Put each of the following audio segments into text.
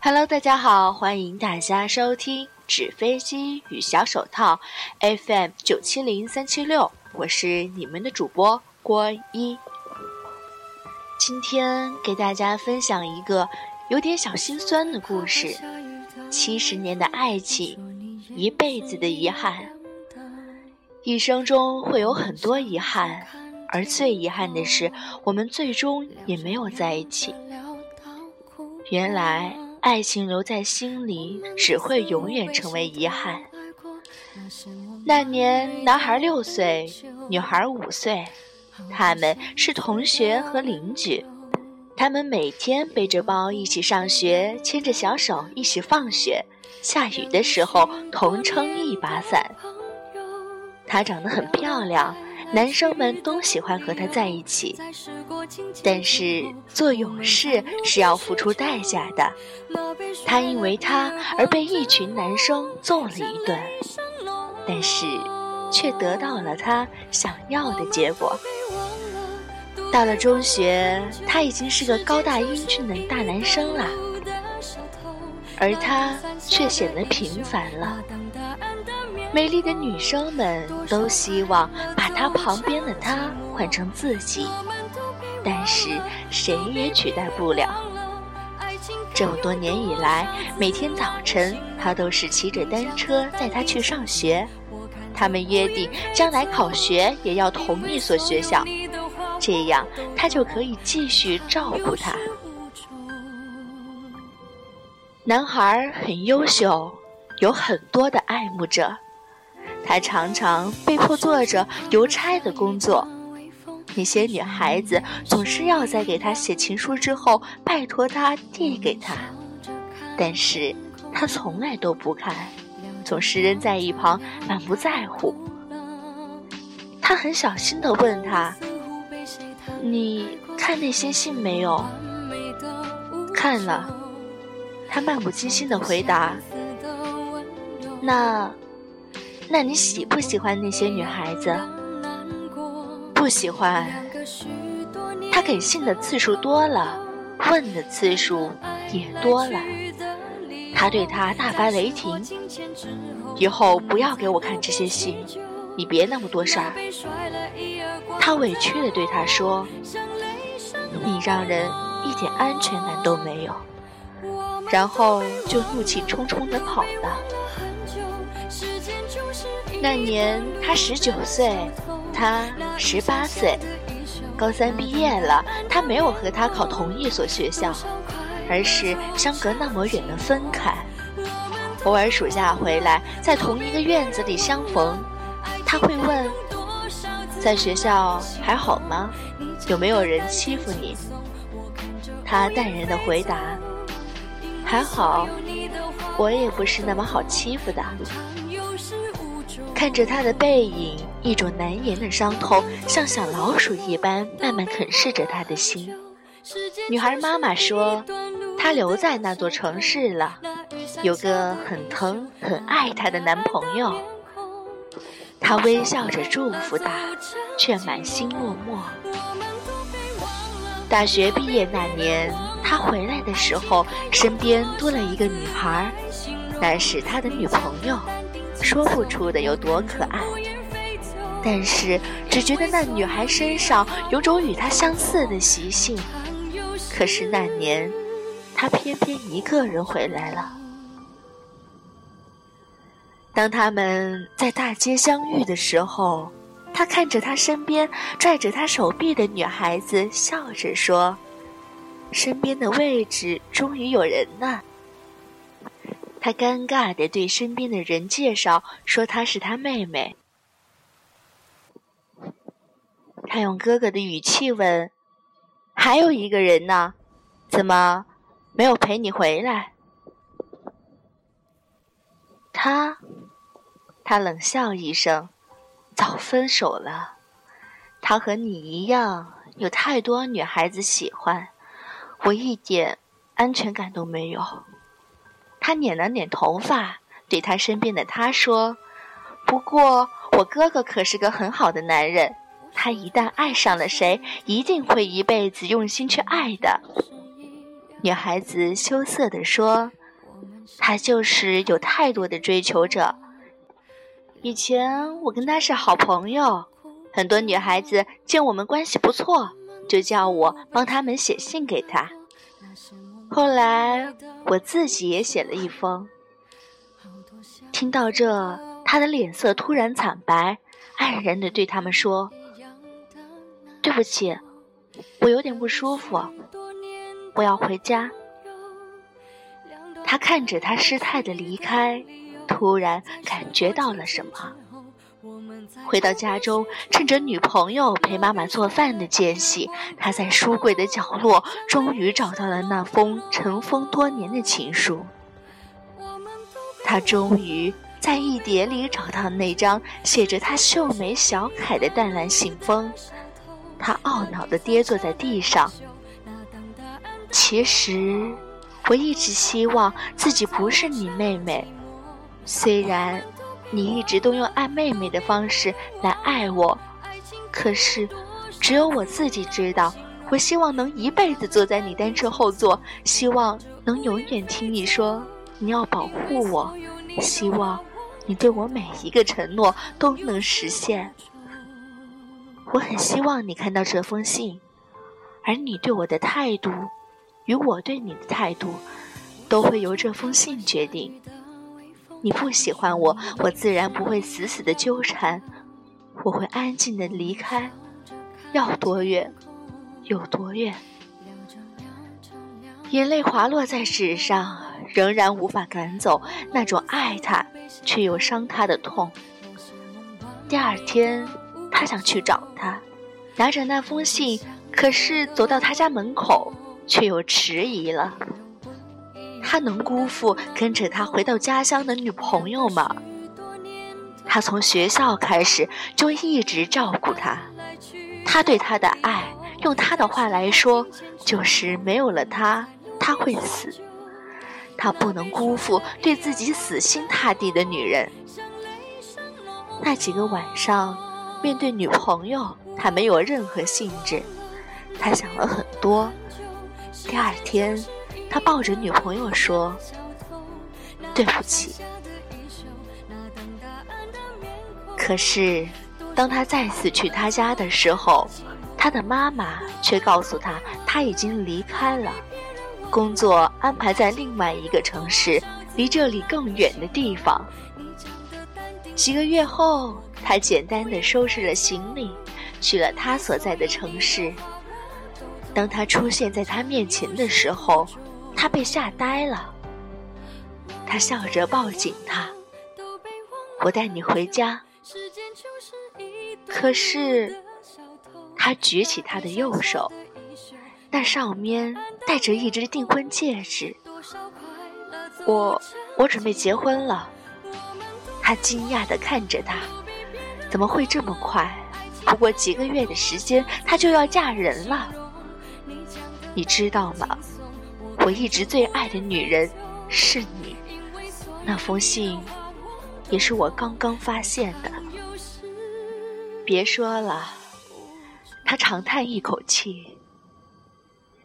Hello，大家好，欢迎大家收听《纸飞机与小手套》FM 九七零三七六，我是你们的主播郭一。今天给大家分享一个有点小心酸的故事：七十年的爱情，一辈子的遗憾。一生中会有很多遗憾，而最遗憾的是，我们最终也没有在一起。原来。爱情留在心里，只会永远成为遗憾。那年，男孩六岁，女孩五岁，他们是同学和邻居。他们每天背着包一起上学，牵着小手一起放学。下雨的时候，同撑一把伞。她长得很漂亮。男生们都喜欢和他在一起，但是做勇士是要付出代价的。他因为他而被一群男生揍了一顿，但是却得到了他想要的结果。到了中学，他已经是个高大英俊的大男生了，而他却显得平凡了。美丽的女生们都希望把他旁边的他换成自己，但是谁也取代不了。这么多年以来，每天早晨他都是骑着单车带她去上学。他们约定将来考学也要同一所学校，这样他就可以继续照顾他。男孩很优秀，有很多的爱慕者。他常常被迫做着邮差的工作，那些女孩子总是要在给他写情书之后，拜托他递给他，但是他从来都不看，总是扔在一旁，满不在乎。他很小心地问他：“你看那些信没有？”“看了。”他漫不经心地回答。“那？”那你喜不喜欢那些女孩子？不喜欢。他给信的次数多了，问的次数也多了。他对他大发雷霆：“以后不要给我看这些信，你别那么多事儿。”他委屈地对他说：“你让人一点安全感都没有。”然后就怒气冲冲地跑了。那年他十九岁，他十八岁，高三毕业了。他没有和他考同一所学校，而是相隔那么远的分开。偶尔暑假回来，在同一个院子里相逢，他会问：“在学校还好吗？有没有人欺负你？”他淡然的回答：“还好，我也不是那么好欺负的。”看着他的背影，一种难言的伤痛像小老鼠一般慢慢啃噬着他的心。女孩妈妈说，她留在那座城市了，有个很疼很爱她的男朋友。她微笑着祝福他，却满心落寞。大学毕业那年，他回来的时候，身边多了一个女孩，那是他的女朋友。说不出的有多可爱，但是只觉得那女孩身上有种与她相似的习性。可是那年，他偏偏一个人回来了。当他们在大街相遇的时候，他看着他身边拽着他手臂的女孩子，笑着说：“身边的位置终于有人了。”他尴尬地对身边的人介绍说：“她是他妹妹。”他用哥哥的语气问：“还有一个人呢？怎么没有陪你回来？”他，他冷笑一声：“早分手了。他和你一样，有太多女孩子喜欢，我一点安全感都没有。”他捻了捻头发，对他身边的他说：“不过我哥哥可是个很好的男人，他一旦爱上了谁，一定会一辈子用心去爱的。”女孩子羞涩地说：“他就是有太多的追求者。以前我跟他是好朋友，很多女孩子见我们关系不错，就叫我帮他们写信给他。后来我自己也写了一封。听到这，他的脸色突然惨白，黯然地对他们说：‘对不起，我有点不舒服。’”我要回家。他看着他失态的离开，突然感觉到了什么。回到家中，趁着女朋友陪妈妈做饭的间隙，他在书柜的角落终于找到了那封尘封多年的情书。他终于在一叠里找到那张写着他秀美小楷的淡蓝信封。他懊恼地跌坐在地上。其实，我一直希望自己不是你妹妹。虽然你一直都用爱妹妹的方式来爱我，可是只有我自己知道。我希望能一辈子坐在你单车后座，希望能永远听你说你要保护我，希望你对我每一个承诺都能实现。我很希望你看到这封信，而你对我的态度。与我对你的态度，都会由这封信决定。你不喜欢我，我自然不会死死的纠缠，我会安静的离开，要多远，有多远。眼泪滑落在纸上，仍然无法赶走那种爱他却又伤他的痛。第二天，他想去找他，拿着那封信，可是走到他家门口。却又迟疑了。他能辜负跟着他回到家乡的女朋友吗？他从学校开始就一直照顾她，他对她的爱，用他的话来说，就是没有了他，他会死。他不能辜负对自己死心塌地的女人。那几个晚上，面对女朋友，他没有任何兴致。他想了很多。第二天，他抱着女朋友说：“对不起。”可是，当他再次去他家的时候，他的妈妈却告诉他，他已经离开了，工作安排在另外一个城市，离这里更远的地方。几个月后，他简单的收拾了行李，去了他所在的城市。当他出现在他面前的时候，他被吓呆了。他笑着抱紧他：“我带你回家。”可是，他举起他的右手，那上面戴着一只订婚戒指。我，我准备结婚了。他惊讶地看着他：“怎么会这么快？不过几个月的时间，他就要嫁人了。”你知道吗？我一直最爱的女人是你。那封信也是我刚刚发现的。别说了，他长叹一口气。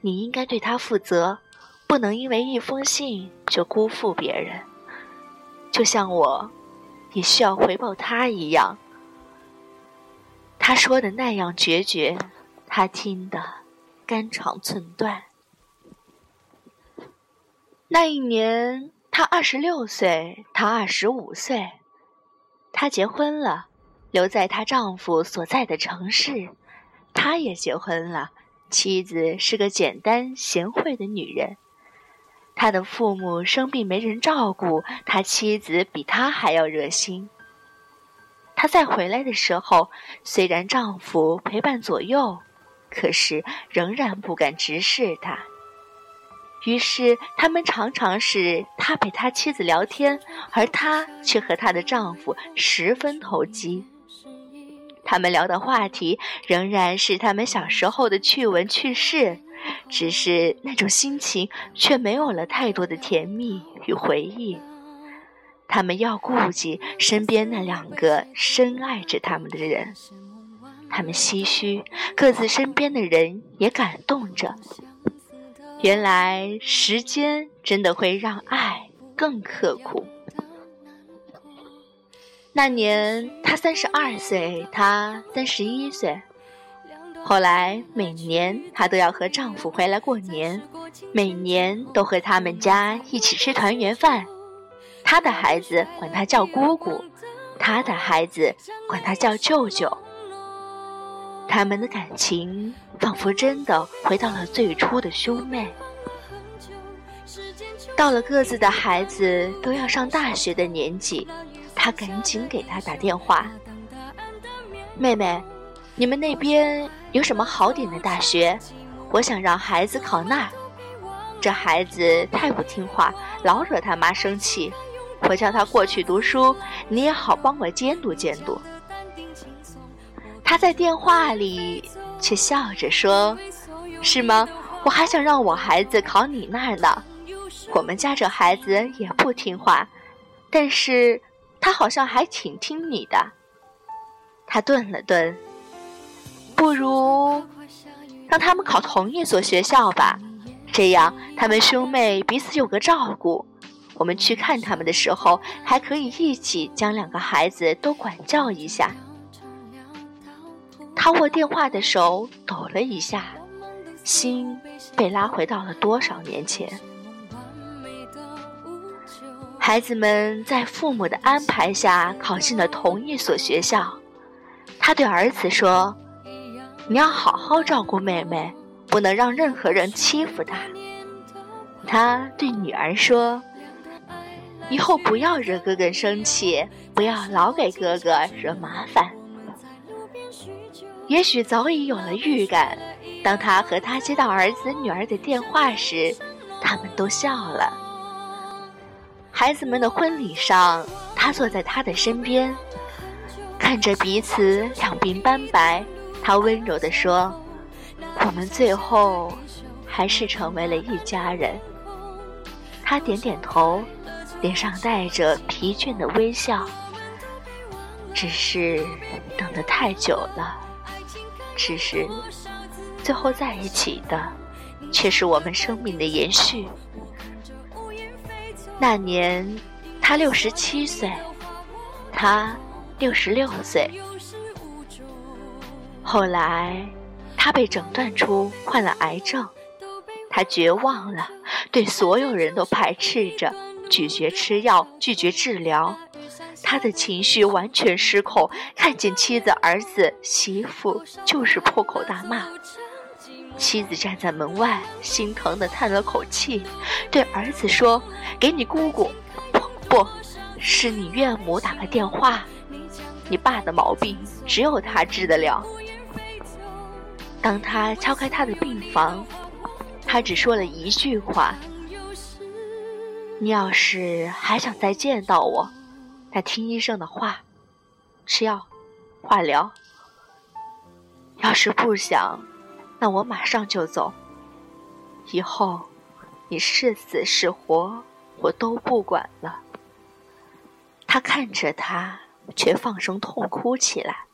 你应该对他负责，不能因为一封信就辜负别人。就像我也需要回报他一样。他说的那样决绝，他听的。肝肠寸断。那一年，她二十六岁，他二十五岁。她结婚了，留在她丈夫所在的城市。他也结婚了，妻子是个简单贤惠的女人。他的父母生病没人照顾，他妻子比他还要热心。他再回来的时候，虽然丈夫陪伴左右。可是仍然不敢直视他，于是他们常常是他陪他妻子聊天，而他却和她的丈夫十分投机。他们聊的话题仍然是他们小时候的趣闻趣事，只是那种心情却没有了太多的甜蜜与回忆。他们要顾及身边那两个深爱着他们的人。他们唏嘘，各自身边的人也感动着。原来时间真的会让爱更刻苦。那年她三十二岁，他三十一岁。后来每年她都要和丈夫回来过年，每年都和他们家一起吃团圆饭。她的孩子管她叫姑姑，她的孩子管她叫舅舅。他们的感情仿佛真的回到了最初的兄妹。到了各自的孩子都要上大学的年纪。他赶紧给他打电话：“妹妹，你们那边有什么好点的大学？我想让孩子考那儿。这孩子太不听话，老惹他妈生气。我叫他过去读书，你也好帮我监督监督。”他在电话里却笑着说：“是吗？我还想让我孩子考你那儿呢。我们家这孩子也不听话，但是……”他好像还挺听你的。他顿了顿，不如让他们考同一所学校吧，这样他们兄妹彼此有个照顾。我们去看他们的时候，还可以一起将两个孩子都管教一下。他握电话的手抖了一下，心被拉回到了多少年前。孩子们在父母的安排下考进了同一所学校。他对儿子说：“你要好好照顾妹妹，不能让任何人欺负她。”他对女儿说：“以后不要惹哥哥生气，不要老给哥哥惹麻烦。”也许早已有了预感，当他和他接到儿子女儿的电话时，他们都笑了。孩子们的婚礼上，他坐在他的身边，看着彼此两鬓斑白，他温柔地说：“我们最后还是成为了一家人。”他点点头，脸上带着疲倦的微笑。只是等得太久了，只是最后在一起的，却是我们生命的延续。那年，他六十七岁，他六十六岁。后来，他被诊断出患了癌症，他绝望了，对所有人都排斥着，拒绝吃药，拒绝治疗。他的情绪完全失控，看见妻子、儿子、媳妇，就是破口大骂。妻子站在门外，心疼的叹了口气，对儿子说：“给你姑姑，不不，是你岳母打个电话。你爸的毛病只有他治得了。”当他敲开他的病房，他只说了一句话：“你要是还想再见到我，他听医生的话，吃药，化疗。要是不想……”那我马上就走。以后，你是死是活，我都不管了。他看着他，却放声痛哭起来。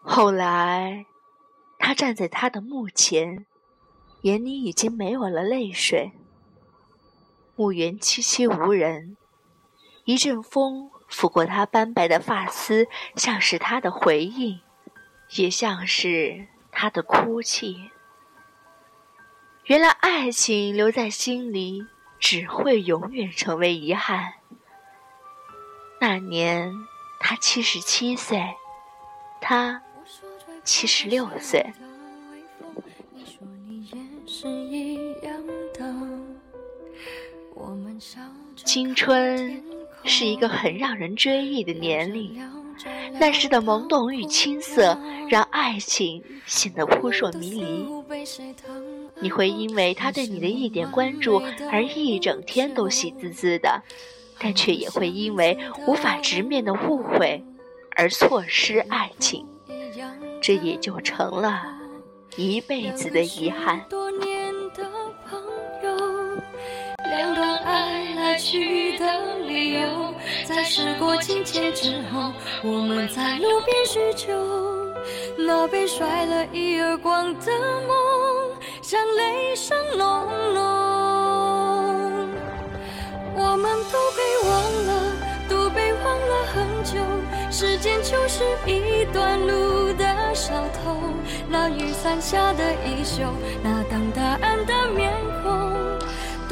后来，他站在他的墓前，眼里已经没有了泪水。墓园凄凄无人，一阵风拂过他斑白的发丝，像是他的回应。也像是他的哭泣。原来爱情留在心里，只会永远成为遗憾。那年他七十七岁，他七十六岁。青春是一个很让人追忆的年龄。那时的懵懂与青涩，让爱情显得扑朔迷离。你会因为他对你的一点关注而一整天都喜滋滋的，但却也会因为无法直面的误会而错失爱情，这也就成了一辈子的遗憾。去的理由。在时过境迁之后，我们在路边叙旧，那被甩了一耳光的梦，像雷声隆隆。我们都被忘了，都被忘了很久。时间就是一段路的小偷，那雨伞下的衣袖，那等答案的面孔，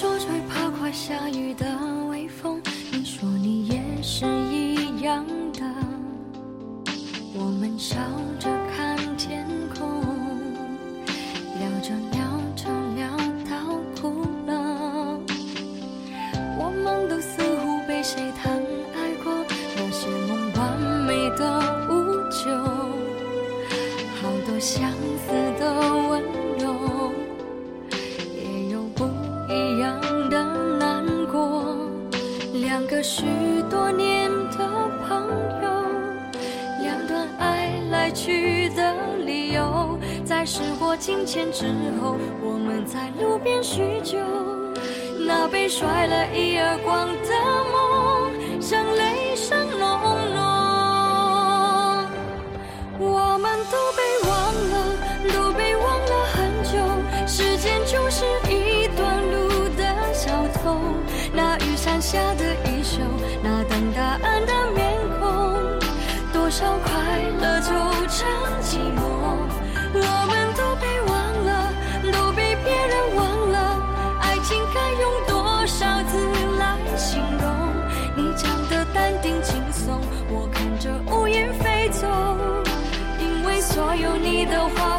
说最怕快下雨的微风。你说你也是一样的，我们笑着两个许多年的朋友，两段爱来去的理由，在时过境迁之后，我们在路边叙旧。那被甩了一耳光的梦，像雷声隆隆。我们都被忘了，都被忘了很久。时间就是一段路的小偷。那雨伞下的多少快乐就成寂寞。我们都被忘了，都被别人忘了。爱情该用多少字来形容？你讲的淡定轻松，我看着乌云飞走。因为所有你的话